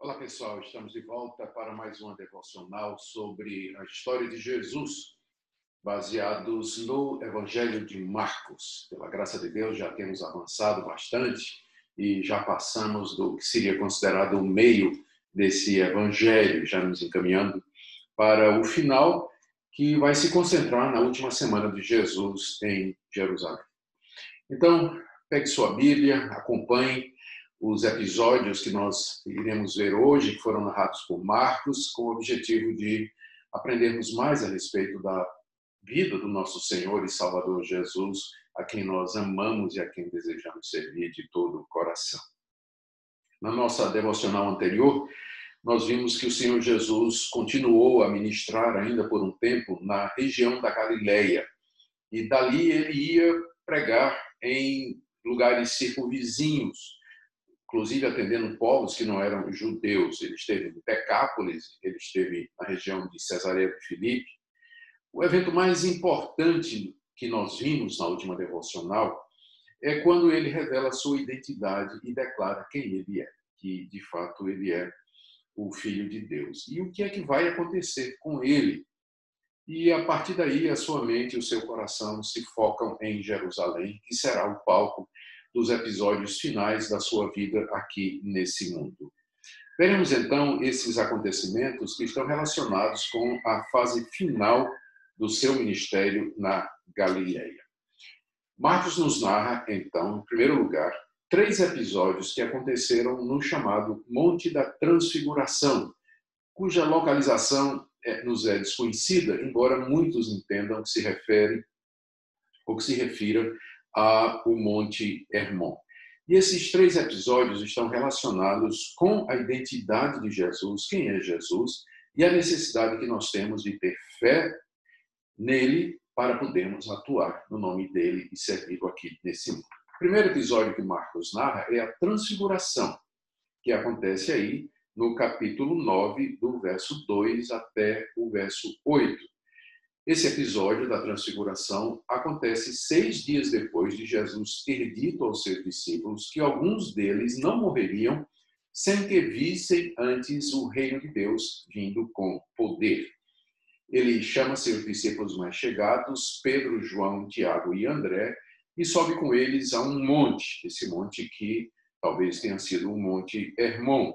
Olá pessoal, estamos de volta para mais uma devocional sobre a história de Jesus, baseados no Evangelho de Marcos. Pela graça de Deus, já temos avançado bastante e já passamos do que seria considerado o meio desse Evangelho, já nos encaminhando para o final, que vai se concentrar na última semana de Jesus em Jerusalém. Então, pegue sua Bíblia, acompanhe os episódios que nós iremos ver hoje, que foram narrados por Marcos, com o objetivo de aprendermos mais a respeito da vida do nosso Senhor e Salvador Jesus, a quem nós amamos e a quem desejamos servir de todo o coração. Na nossa devocional anterior, nós vimos que o Senhor Jesus continuou a ministrar ainda por um tempo na região da Galileia. E dali ele ia pregar em lugares circunvizinhos, inclusive atendendo povos que não eram judeus. Ele esteve em Pecápolis, ele esteve na região de Cesareia de Filipe. O evento mais importante que nós vimos na última devocional é quando ele revela sua identidade e declara quem ele é, que de fato ele é o Filho de Deus. E o que é que vai acontecer com ele? E a partir daí, a sua mente e o seu coração se focam em Jerusalém, que será o palco dos episódios finais da sua vida aqui nesse mundo. Veremos então esses acontecimentos que estão relacionados com a fase final do seu ministério na Galileia. Marcos nos narra, então, em primeiro lugar, três episódios que aconteceram no chamado Monte da Transfiguração, cuja localização é, nos é desconhecida, embora muitos entendam que se refere ou que se refira ao Monte Hermon. E esses três episódios estão relacionados com a identidade de Jesus, quem é Jesus, e a necessidade que nós temos de ter fé nele para podermos atuar no nome dele e servi-lo aqui nesse mundo. O primeiro episódio que Marcos narra é a transfiguração, que acontece aí no capítulo 9, do verso 2 até o verso 8. Esse episódio da transfiguração acontece seis dias depois de Jesus ter dito aos seus discípulos que alguns deles não morreriam sem que vissem antes o reino de Deus vindo com poder. Ele chama seus discípulos mais chegados, Pedro, João, Tiago e André, e sobe com eles a um monte, esse monte que talvez tenha sido um monte Hermon.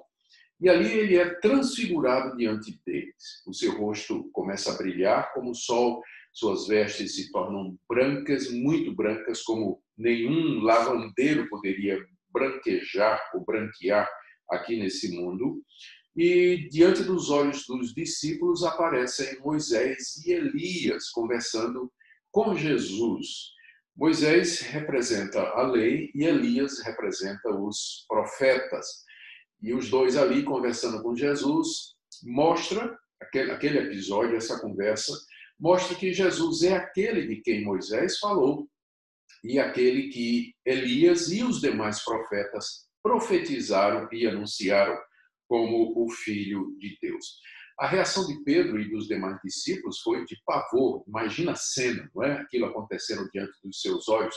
E ali ele é transfigurado diante deles. O seu rosto começa a brilhar como o sol, suas vestes se tornam brancas, muito brancas, como nenhum lavandeiro poderia branquejar ou branquear aqui nesse mundo. E diante dos olhos dos discípulos aparecem Moisés e Elias conversando com Jesus. Moisés representa a lei e Elias representa os profetas. E os dois ali conversando com Jesus, mostra, aquele, aquele episódio, essa conversa, mostra que Jesus é aquele de quem Moisés falou e aquele que Elias e os demais profetas profetizaram e anunciaram como o Filho de Deus. A reação de Pedro e dos demais discípulos foi de pavor. Imagina a cena, não é? Aquilo acontecendo diante dos seus olhos.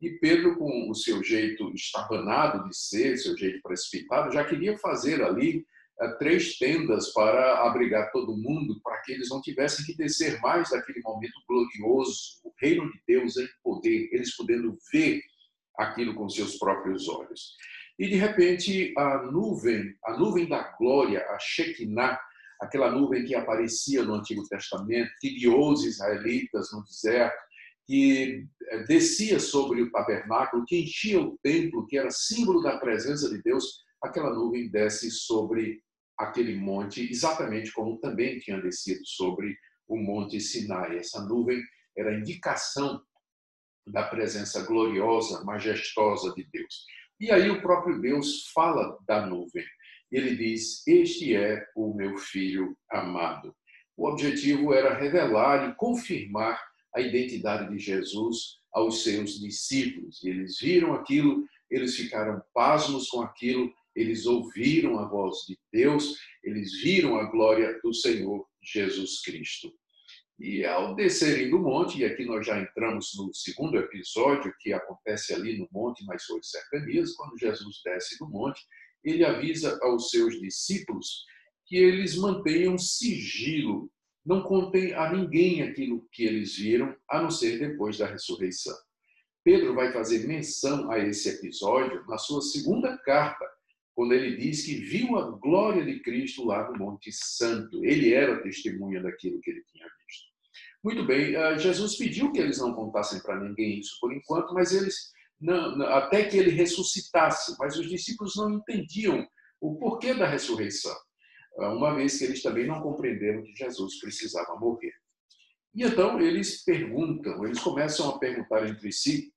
E Pedro, com o seu jeito estabanado de ser, seu jeito precipitado, já queria fazer ali eh, três tendas para abrigar todo mundo, para que eles não tivessem que descer mais daquele momento glorioso, o reino de Deus em poder, eles podendo ver aquilo com seus próprios olhos. E de repente a nuvem, a nuvem da glória, a Shekinah, aquela nuvem que aparecia no Antigo Testamento, que guiou os israelitas no deserto, que eh, descia sobre o tabernáculo, que enchia o templo, que era símbolo da presença de Deus, aquela nuvem desce sobre aquele monte, exatamente como também tinha descido sobre o monte Sinai. Essa nuvem era indicação da presença gloriosa, majestosa de Deus. E aí o próprio Deus fala da nuvem. Ele diz: Este é o meu filho amado. O objetivo era revelar e confirmar a identidade de Jesus aos seus discípulos. E eles viram aquilo, eles ficaram pasmos com aquilo, eles ouviram a voz de Deus, eles viram a glória do Senhor Jesus Cristo. E ao descerem do monte, e aqui nós já entramos no segundo episódio que acontece ali no monte, nas suas cercanias, quando Jesus desce do monte, ele avisa aos seus discípulos que eles mantenham sigilo, não contem a ninguém aquilo que eles viram, a não ser depois da ressurreição. Pedro vai fazer menção a esse episódio na sua segunda carta, quando ele diz que viu a glória de Cristo lá no Monte Santo. Ele era testemunha daquilo que ele tinha visto. Muito bem, ah, Jesus pediu que eles não contassem para ninguém isso por enquanto, mas eles não, até que ele ressuscitasse, mas os discípulos não entendiam o porquê da ressurreição, uma vez que eles também não compreenderam que Jesus precisava morrer. E então eles perguntam, eles começam a perguntar entre si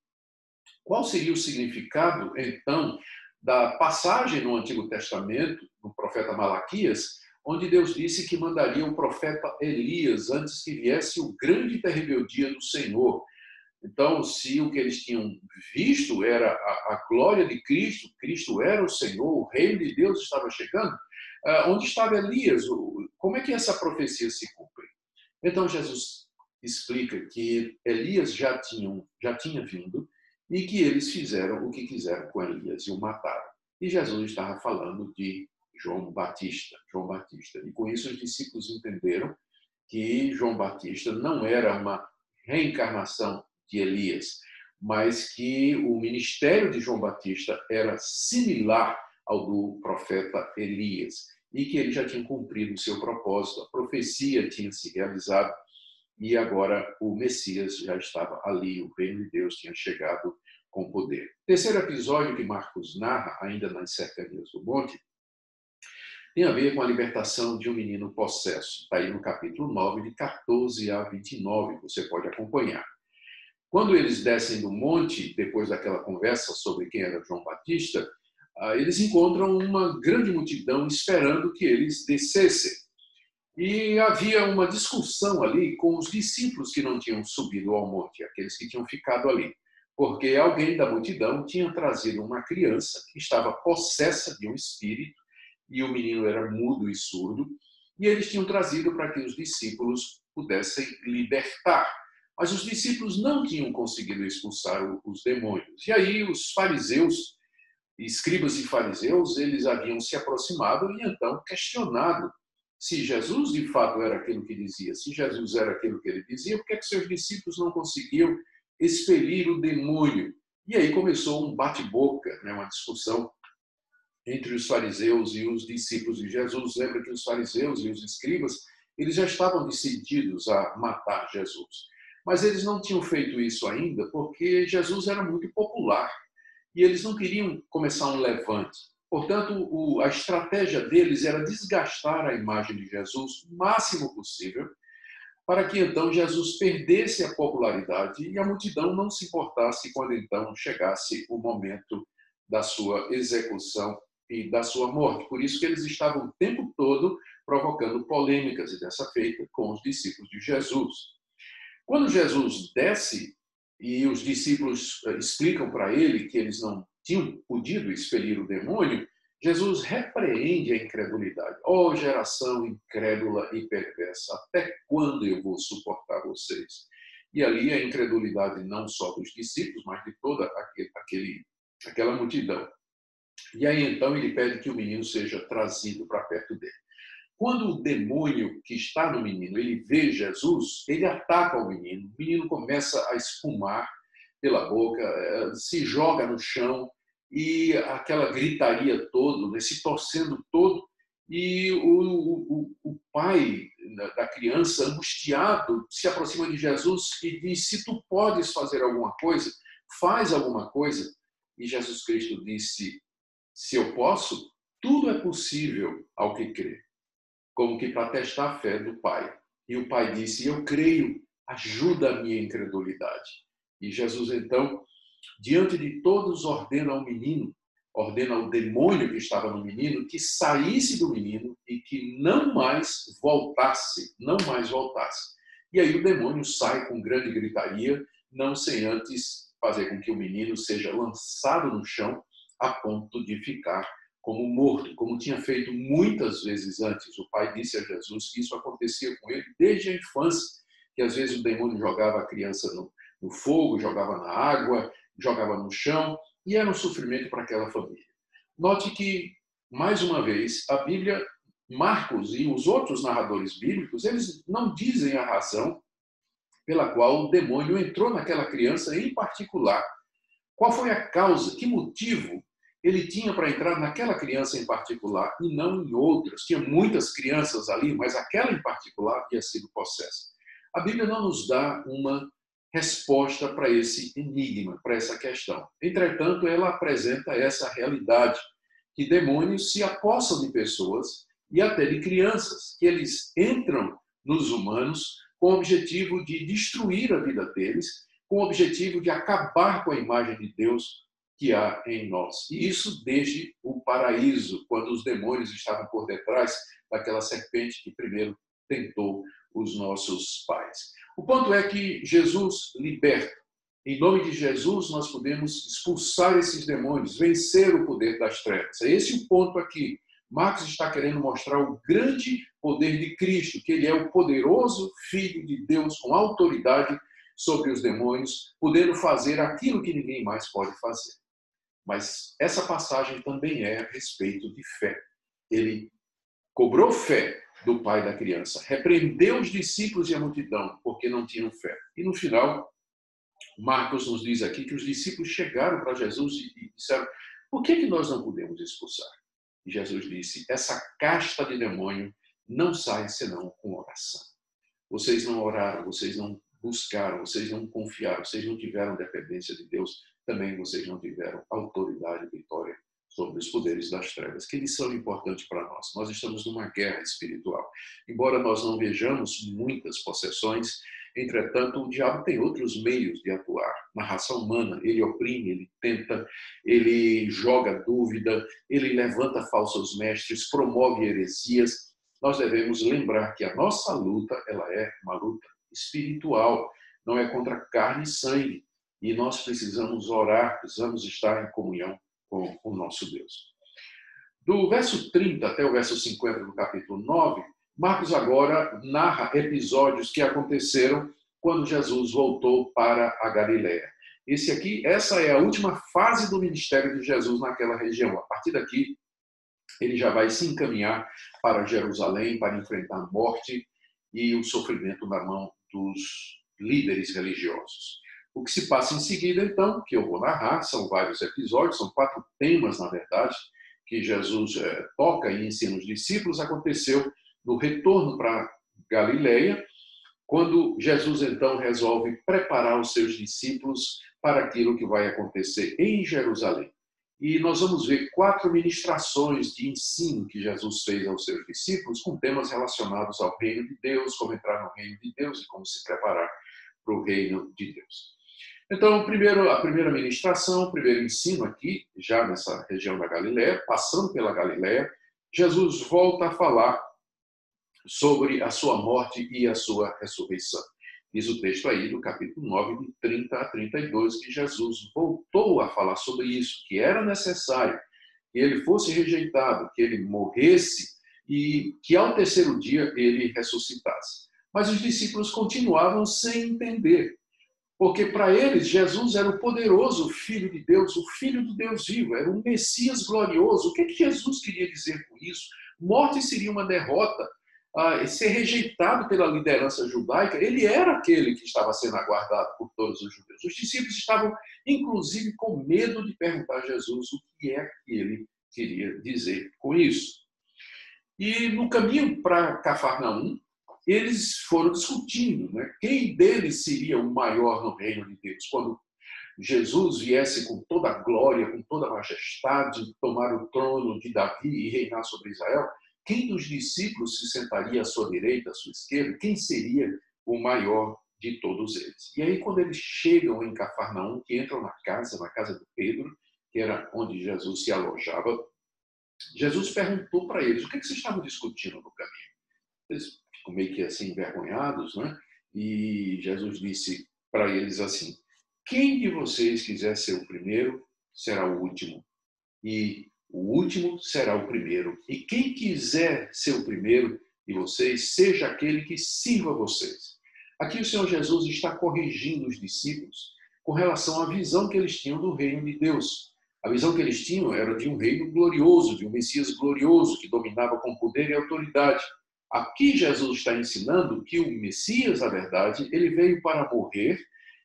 qual seria o significado, então, da passagem no Antigo Testamento, no profeta Malaquias, onde Deus disse que mandaria o profeta Elias antes que viesse o grande e terrível dia do Senhor. Então, se o que eles tinham visto era a, a glória de Cristo, Cristo era o Senhor, o reino de Deus estava chegando, uh, onde estava Elias? Como é que essa profecia se cumpre? Então, Jesus explica que Elias já, tinha já tinha vindo e que eles fizeram o que quiseram com Elias e o mataram. E Jesus estava falando de João Batista, João Batista. E com isso os discípulos entenderam que João Batista não era uma reencarnação de Elias, mas que o ministério de João Batista era similar ao do profeta Elias e que ele já tinha cumprido o seu propósito, a profecia tinha se realizado e agora o Messias já estava ali, o reino de Deus tinha chegado com poder. Terceiro episódio que Marcos narra, ainda nas cercanias do monte, tem a ver com a libertação de um menino possesso. Está aí no capítulo 9, de 14 a 29, você pode acompanhar. Quando eles descem do monte, depois daquela conversa sobre quem era João Batista, ah, eles encontram uma grande multidão esperando que eles descessem. E havia uma discussão ali com os discípulos que não tinham subido ao monte, aqueles que tinham ficado ali, porque alguém da multidão tinha trazido uma criança que estava possessa de um espírito, e o menino era mudo e surdo, e eles tinham trazido para que os discípulos pudessem libertar. Mas os discípulos não tinham conseguido expulsar os demônios. E aí os fariseus, escribas e fariseus, eles haviam se aproximado e então questionado se Jesus de fato era aquilo que dizia, se Jesus era aquilo que ele dizia, por que, é que seus discípulos não conseguiam expelir o demônio? E aí começou um bate-boca, né, uma discussão entre os fariseus e os discípulos de Jesus. Lembra que os fariseus e os escribas, eles já estavam decididos a matar Jesus. Mas eles não tinham feito isso ainda porque Jesus era muito popular e eles não queriam começar um levante. Portanto, a estratégia deles era desgastar a imagem de Jesus o máximo possível, para que então Jesus perdesse a popularidade e a multidão não se importasse quando então chegasse o momento da sua execução e da sua morte. Por isso que eles estavam o tempo todo provocando polêmicas e dessa feita com os discípulos de Jesus. Quando Jesus desce e os discípulos eh, explicam para ele que eles não tinham podido expelir o demônio, Jesus repreende a incredulidade. Ó oh, geração incrédula e perversa, até quando eu vou suportar vocês? E ali a incredulidade não só dos discípulos, mas de toda aquele, aquela multidão. E aí então ele pede que o menino seja trazido para perto dele. Quando o demônio que está no menino, ele vê Jesus, ele ataca o menino, o menino começa a espumar pela boca, eh, se joga no chão e aquela gritaria toda, né, se torcendo todo, e o, o, o pai da criança, angustiado, se aproxima de Jesus e diz: Se tu podes fazer alguma coisa, faz alguma coisa. E Jesus Cristo disse: Se eu posso, tudo é possível ao que crê como que para testar a fé do pai. E o pai disse: Eu creio, ajuda a minha incredulidade. E Jesus, então, diante de todos, ordena ao menino, ordena ao demônio que estava no menino, que saísse do menino e que não mais voltasse, não mais voltasse. E aí o demônio sai com grande gritaria, não sem antes fazer com que o menino seja lançado no chão a ponto de ficar como morto, como tinha feito muitas vezes antes. O pai disse a Jesus que isso acontecia com ele desde a infância, que às vezes o demônio jogava a criança no, no fogo, jogava na água, jogava no chão, e era um sofrimento para aquela família. Note que mais uma vez, a Bíblia, Marcos e os outros narradores bíblicos, eles não dizem a razão pela qual o demônio entrou naquela criança em particular. Qual foi a causa, que motivo ele tinha para entrar naquela criança em particular e não em outras. Tinha muitas crianças ali, mas aquela em particular havia sido possessa. A Bíblia não nos dá uma resposta para esse enigma, para essa questão. Entretanto, ela apresenta essa realidade que demônios se apossam de pessoas e até de crianças, que eles entram nos humanos com o objetivo de destruir a vida deles, com o objetivo de acabar com a imagem de Deus que há em nós. E isso desde o paraíso, quando os demônios estavam por detrás daquela serpente que primeiro tentou os nossos pais. O ponto é que Jesus liberta. Em nome de Jesus, nós podemos expulsar esses demônios, vencer o poder das trevas. É esse o ponto aqui. Marcos está querendo mostrar o grande poder de Cristo, que ele é o poderoso Filho de Deus com autoridade sobre os demônios, podendo fazer aquilo que ninguém mais pode fazer. Mas essa passagem também é a respeito de fé. Ele cobrou fé do pai da criança, repreendeu os discípulos e a multidão porque não tinham fé. E no final, Marcos nos diz aqui que os discípulos chegaram para Jesus e disseram: por que, que nós não podemos expulsar? E Jesus disse: essa casta de demônio não sai senão com oração. Vocês não oraram, vocês não buscaram, vocês não confiaram, vocês não tiveram dependência de Deus, também vocês não tiveram autoridade e vitória sobre os poderes das trevas, que eles são importantes para nós. Nós estamos numa guerra espiritual. Embora nós não vejamos muitas possessões, entretanto, o diabo tem outros meios de atuar. Na raça humana, ele oprime, ele tenta, ele joga dúvida, ele levanta falsos mestres, promove heresias. Nós devemos lembrar que a nossa luta, ela é uma luta espiritual, não é contra carne e sangue, e nós precisamos orar, precisamos estar em comunhão com o nosso Deus. Do verso 30 até o verso 50 do capítulo 9, Marcos agora narra episódios que aconteceram quando Jesus voltou para a Galiléia. Esse aqui, essa é a última fase do ministério de Jesus naquela região. A partir daqui, ele já vai se encaminhar para Jerusalém para enfrentar a morte e o sofrimento na mão dos líderes religiosos. O que se passa em seguida, então, que eu vou narrar, são vários episódios, são quatro temas, na verdade, que Jesus é, toca e ensina os discípulos, aconteceu no retorno para Galileia, quando Jesus então resolve preparar os seus discípulos para aquilo que vai acontecer em Jerusalém. E nós vamos ver quatro ministrações de ensino que Jesus fez aos seus discípulos com temas relacionados ao reino de Deus, como entrar no reino de Deus e como se preparar para o reino de Deus. Então, primeiro, a primeira ministração, o primeiro ensino aqui, já nessa região da Galiléia, passando pela Galiléia, Jesus volta a falar sobre a sua morte e a sua ressurreição. Diz o texto aí do capítulo 9, de 30 a 32, que Jesus voltou a falar sobre isso, que era necessário que ele fosse rejeitado, que ele morresse e que ao terceiro dia ele ressuscitasse. Mas os discípulos continuavam sem entender porque para eles Jesus era o poderoso Filho de Deus, o Filho do Deus vivo, era um Messias glorioso. O que, que Jesus queria dizer com isso? Morte seria uma derrota, ah, ser rejeitado pela liderança judaica. Ele era aquele que estava sendo aguardado por todos os judeus. Os discípulos estavam, inclusive, com medo de perguntar a Jesus o que é que ele queria dizer com isso. E no caminho para Cafarnaum, eles foram discutindo né? quem deles seria o maior no reino de Deus. Quando Jesus viesse com toda a glória, com toda a majestade, tomar o trono de Davi e reinar sobre Israel, quem dos discípulos se sentaria à sua direita, à sua esquerda? Quem seria o maior de todos eles? E aí, quando eles chegam em Cafarnaum, que entram na casa, na casa de Pedro, que era onde Jesus se alojava, Jesus perguntou para eles: o que, é que vocês estavam discutindo no caminho? Eles meio que assim envergonhados, né? E Jesus disse para eles assim: Quem de vocês quiser ser o primeiro, será o último, e o último será o primeiro. E quem quiser ser o primeiro de vocês, seja aquele que sirva vocês. Aqui o Senhor Jesus está corrigindo os discípulos com relação à visão que eles tinham do reino de Deus. A visão que eles tinham era de um reino glorioso, de um Messias glorioso que dominava com poder e autoridade. Aqui Jesus está ensinando que o Messias, na verdade, ele veio para morrer,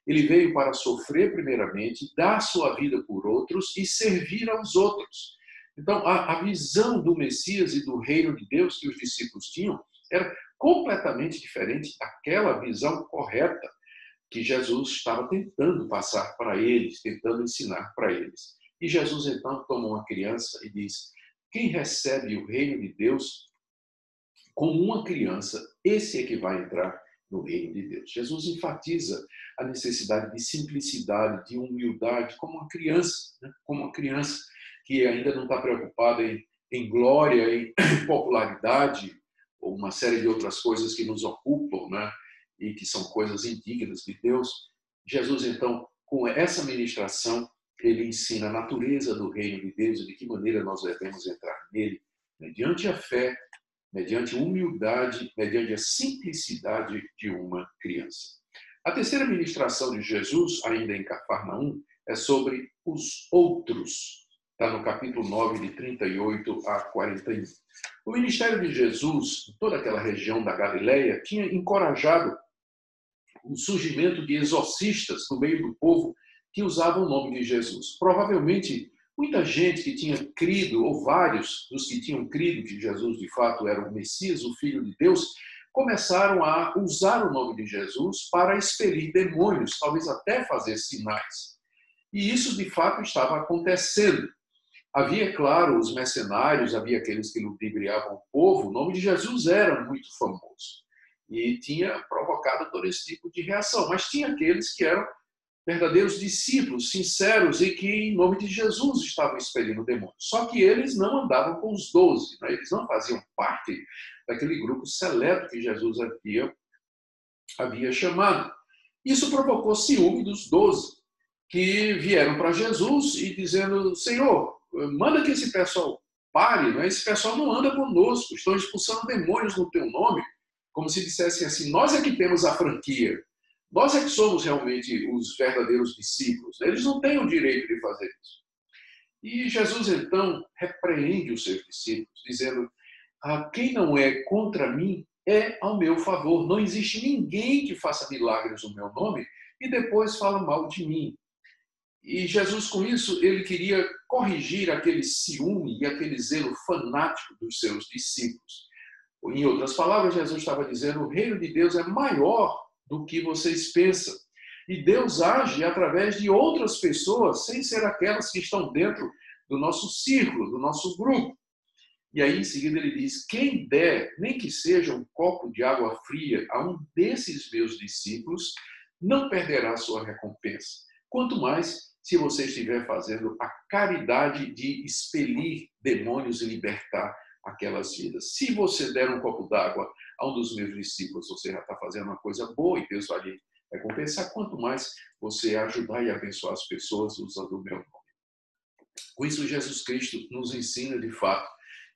ele veio para sofrer primeiramente, dar sua vida por outros e servir aos outros. Então, a, a visão do Messias e do reino de Deus que os discípulos tinham era completamente diferente daquela visão correta que Jesus estava tentando passar para eles, tentando ensinar para eles. E Jesus então toma uma criança e diz: Quem recebe o reino de Deus como uma criança, esse é que vai entrar no reino de Deus. Jesus enfatiza a necessidade de simplicidade, de humildade, como uma criança, né? como uma criança que ainda não está preocupada em, em glória, em popularidade, ou uma série de outras coisas que nos ocupam, né? e que são coisas indignas de Deus. Jesus, então, com essa ministração, ele ensina a natureza do reino de Deus e de que maneira nós devemos entrar nele, mediante a fé, mediante humildade, mediante a simplicidade de uma criança. A terceira ministração de Jesus, ainda em Cafarnaum, é sobre os outros, Está no capítulo 9, de 38 a 41. O ministério de Jesus, em toda aquela região da Galileia, tinha encorajado o surgimento de exorcistas no meio do povo que usavam o nome de Jesus. Provavelmente, muita gente que tinha crido, ou vários dos que tinham crido que Jesus de fato era o Messias, o Filho de Deus, começaram a usar o nome de Jesus para expelir demônios, talvez até fazer sinais. E isso de fato estava acontecendo. Havia, claro, os mercenários, havia aqueles que ludibriavam o povo. O nome de Jesus era muito famoso e tinha provocado todo esse tipo de reação. Mas tinha aqueles que eram verdadeiros discípulos, sinceros e que, em nome de Jesus, estavam expelindo demônios. Só que eles não andavam com os doze, né? eles não faziam parte daquele grupo seleto que Jesus havia, havia chamado. Isso provocou ciúme dos doze, que vieram para Jesus e dizendo: Senhor, manda que esse pessoal pare, né? esse pessoal não anda conosco, estão expulsando demônios no teu nome, como se dissessem assim, nós é que temos a franquia, nós é que somos realmente os verdadeiros discípulos, né? eles não têm o direito de fazer isso. E Jesus então repreende os seus discípulos, dizendo, ah, quem não é contra mim é ao meu favor, não existe ninguém que faça milagres no meu nome e depois fala mal de mim. E Jesus, com isso, ele queria corrigir aquele ciúme e aquele zelo fanático dos seus discípulos. Em outras palavras, Jesus estava dizendo: o reino de Deus é maior do que vocês pensam. E Deus age através de outras pessoas, sem ser aquelas que estão dentro do nosso círculo, do nosso grupo. E aí, em seguida, ele diz: quem der, nem que seja um copo de água fria a um desses meus discípulos, não perderá sua recompensa. Quanto mais se você estiver fazendo a caridade de expelir demônios e libertar aquelas vidas. Se você der um copo d'água a um dos meus discípulos, você já está fazendo uma coisa boa e Deus vai lhe recompensar. Quanto mais você ajudar e abençoar as pessoas usando o meu nome. Com isso, Jesus Cristo nos ensina de fato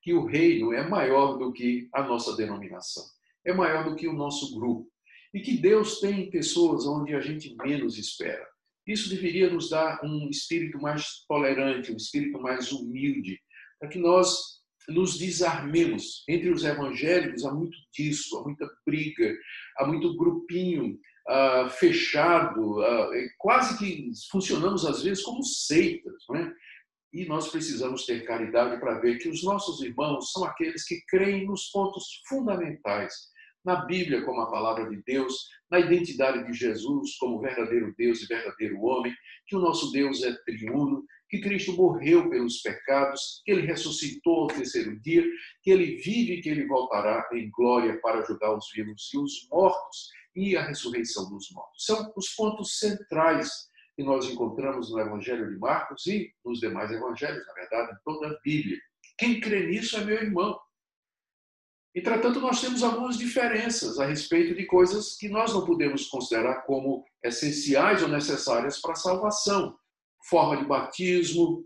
que o reino é maior do que a nossa denominação, é maior do que o nosso grupo. E que Deus tem pessoas onde a gente menos espera. Isso deveria nos dar um espírito mais tolerante, um espírito mais humilde, para que nós nos desarmemos. Entre os evangélicos há muito disso, há muita briga, há muito grupinho uh, fechado, uh, quase que funcionamos às vezes como seitas, não é? E nós precisamos ter caridade para ver que os nossos irmãos são aqueles que creem nos pontos fundamentais na Bíblia como a palavra de Deus, na identidade de Jesus como verdadeiro Deus e verdadeiro homem, que o nosso Deus é triuno, que Cristo morreu pelos pecados, que ele ressuscitou ao terceiro dia, que ele vive e que ele voltará em glória para ajudar os vivos e os mortos e a ressurreição dos mortos. São os pontos centrais que nós encontramos no Evangelho de Marcos e nos demais evangelhos, na verdade, em toda a Bíblia. Quem crê nisso é meu irmão. Entretanto, nós temos algumas diferenças a respeito de coisas que nós não podemos considerar como essenciais ou necessárias para a salvação. Forma de batismo,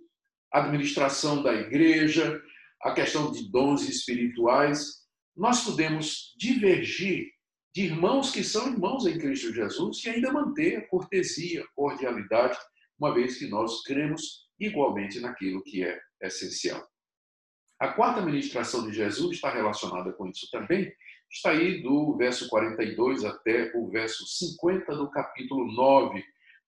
administração da igreja, a questão de dons espirituais. Nós podemos divergir de irmãos que são irmãos em Cristo Jesus e ainda manter a cortesia, a cordialidade, uma vez que nós cremos igualmente naquilo que é essencial. A quarta ministração de Jesus está relacionada com isso também, está aí do verso 42 até o verso 50 do capítulo 9,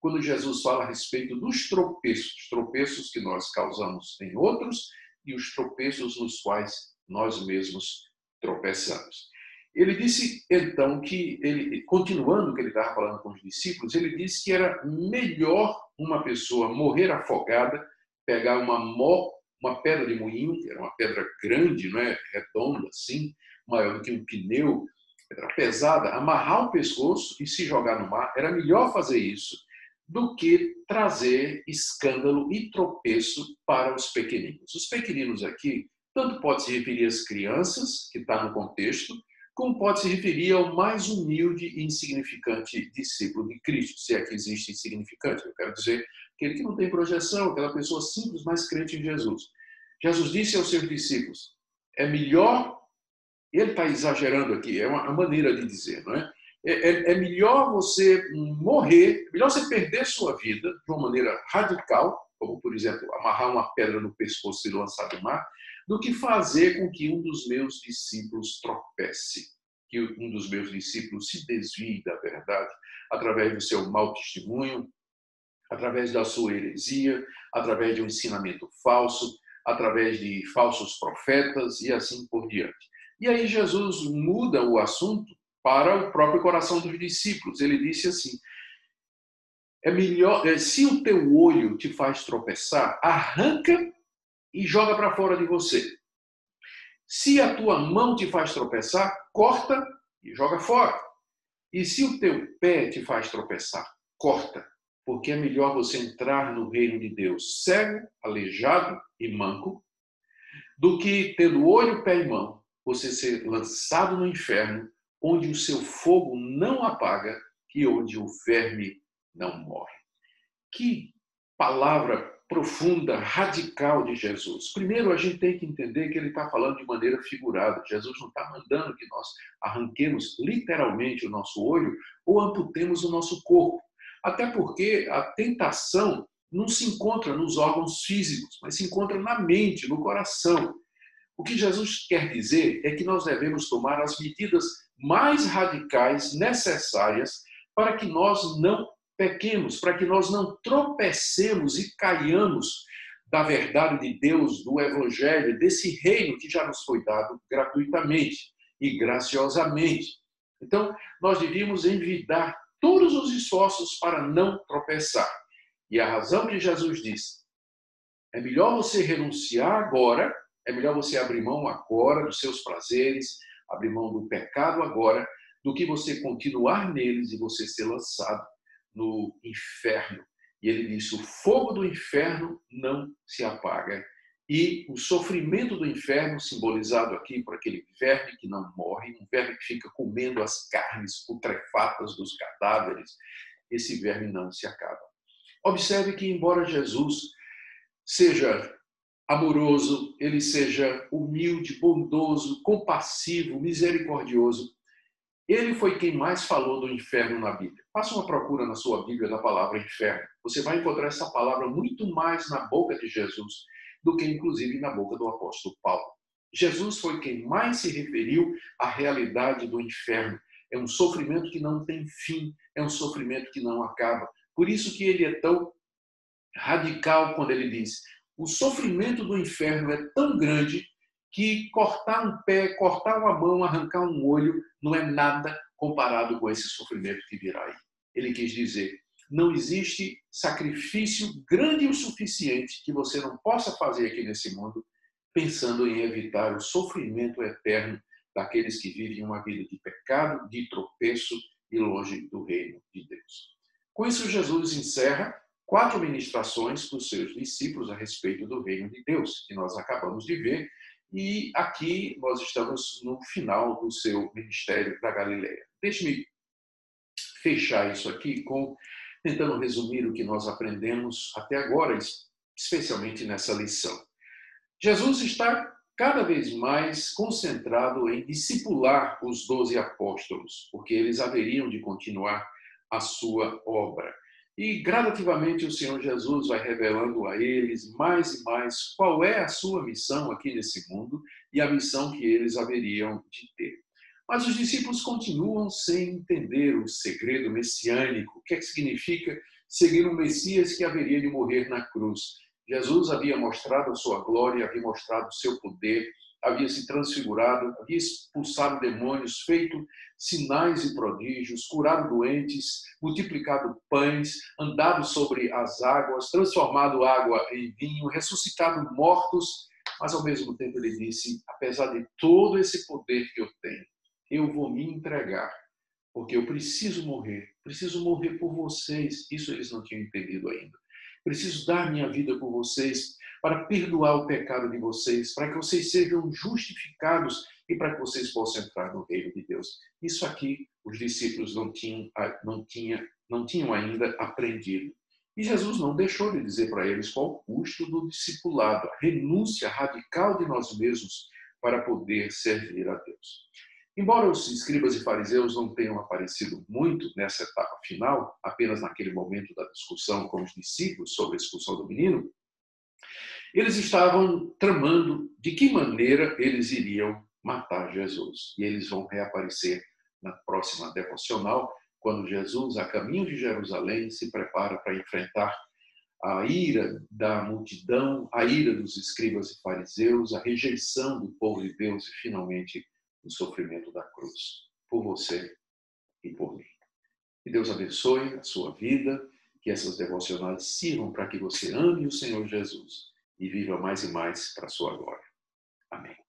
quando Jesus fala a respeito dos tropeços, tropeços que nós causamos em outros e os tropeços nos quais nós mesmos tropeçamos. Ele disse então que ele, continuando o que ele estava falando com os discípulos, ele disse que era melhor uma pessoa morrer afogada, pegar uma mo, uma pedra de moinho, que era uma pedra grande, não é, redonda assim, maior do que um pneu, pedra pesada, amarrar o pescoço e se jogar no mar. Era melhor fazer isso do que trazer escândalo e tropeço para os pequeninos. Os pequeninos aqui tanto pode se referir às crianças, que está no contexto, como pode se referir ao mais humilde e insignificante discípulo de Cristo, se é que existe insignificante. Eu quero dizer aquele que não tem projeção, aquela pessoa simples, mas crente em Jesus. Jesus disse aos seus discípulos: é melhor, ele está exagerando aqui, é uma maneira de dizer, não é? É, é, é melhor você morrer, é melhor você perder sua vida de uma maneira radical, como por exemplo, amarrar uma pedra no pescoço e lançar no mar, do que fazer com que um dos meus discípulos tropece, que um dos meus discípulos se desvie da verdade através do seu mau testemunho, através da sua heresia, através de um ensinamento falso, através de falsos profetas e assim por diante. E aí Jesus muda o assunto para o próprio coração dos discípulos. Ele disse assim: é melhor, é, se o teu olho te faz tropeçar, arranca e joga para fora de você. Se a tua mão te faz tropeçar, corta e joga fora. E se o teu pé te faz tropeçar, corta, porque é melhor você entrar no reino de Deus cego, aleijado e manco, do que tendo olho, pé e mão, você ser lançado no inferno, onde o seu fogo não apaga e onde o verme não morre. Que palavra profunda, radical de Jesus. Primeiro, a gente tem que entender que ele está falando de maneira figurada. Jesus não está mandando que nós arranquemos literalmente o nosso olho ou amputemos o nosso corpo. Até porque a tentação não se encontra nos órgãos físicos, mas se encontra na mente, no coração. O que Jesus quer dizer é que nós devemos tomar as medidas mais radicais necessárias para que nós não pequemos, para que nós não tropecemos e caiamos da verdade de Deus, do Evangelho, desse reino que já nos foi dado gratuitamente e graciosamente. Então, nós devíamos envidar todos os esforços para não tropeçar. E a razão que Jesus disse: é melhor você renunciar agora, é melhor você abrir mão agora dos seus prazeres, abrir mão do pecado agora, do que você continuar neles e você ser lançado no inferno. E ele disse: o fogo do inferno não se apaga. E o sofrimento do inferno, simbolizado aqui por aquele verme que não morre, um verme que fica comendo as carnes putrefatas dos cadáveres, esse verme não se acaba. Observe que, embora Jesus seja amoroso, ele seja humilde, bondoso, compassivo, misericordioso, ele foi quem mais falou do inferno na Bíblia. Faça uma procura na sua Bíblia da palavra inferno. Você vai encontrar essa palavra muito mais na boca de Jesus do que, inclusive, na boca do apóstolo Paulo. Jesus foi quem mais se referiu à realidade do inferno. É um sofrimento que não tem fim, é um sofrimento que não acaba. Por isso que ele é tão radical quando ele diz: o sofrimento do inferno é tão grande que cortar um pé, cortar uma mão, arrancar um olho não é nada comparado com esse sofrimento que virá aí. Ele quis dizer: não existe sacrifício grande o suficiente que você não possa fazer aqui nesse mundo, pensando em evitar o sofrimento eterno daqueles que vivem uma vida de pecado, de tropeço e longe do reino de Deus. Com isso, Jesus encerra quatro ministrações para os seus discípulos a respeito do reino de Deus, que nós acabamos de ver e aqui nós estamos no final do seu ministério da Galileia. Deixe-me fechar isso aqui com tentando resumir o que nós aprendemos até agora, especialmente nessa lição. Jesus está cada vez mais concentrado em discipular os doze apóstolos, porque eles haveriam de continuar a sua obra. E gradativamente o Senhor Jesus vai revelando a eles mais e mais qual é a sua missão aqui nesse mundo e a missão que eles haveriam de ter. Mas os discípulos continuam sem entender o segredo messiânico, o que, é que significa seguir um Messias que haveria de morrer na cruz. Jesus havia mostrado a sua glória, havia mostrado o seu poder, havia se transfigurado, havia expulsado demônios, feito sinais e prodígios, curado doentes, multiplicado pães, andado sobre as águas, transformado água em vinho, ressuscitado mortos, mas ao mesmo tempo ele disse: apesar de todo esse poder que eu tenho, eu vou me entregar, porque eu preciso morrer, preciso morrer por vocês. Isso eles não tinham entendido ainda. Preciso dar minha vida por vocês, para perdoar o pecado de vocês, para que vocês sejam justificados e para que vocês possam entrar no reino de Deus. Isso aqui os discípulos não tinham, não tinham, não tinham ainda aprendido. E Jesus não deixou de dizer para eles qual o custo do discipulado, a renúncia radical de nós mesmos para poder servir a Deus. Embora os escribas e fariseus não tenham aparecido muito nessa etapa final, apenas naquele momento da discussão com os discípulos sobre a expulsão do menino, eles estavam tramando de que maneira eles iriam matar Jesus. E eles vão reaparecer na próxima devocional, quando Jesus, a caminho de Jerusalém, se prepara para enfrentar a ira da multidão, a ira dos escribas e fariseus, a rejeição do povo de Deus e, finalmente, o sofrimento da cruz, por você e por mim. Que Deus abençoe a sua vida, que essas devocionais sirvam para que você ame o Senhor Jesus e viva mais e mais para a sua glória. Amém.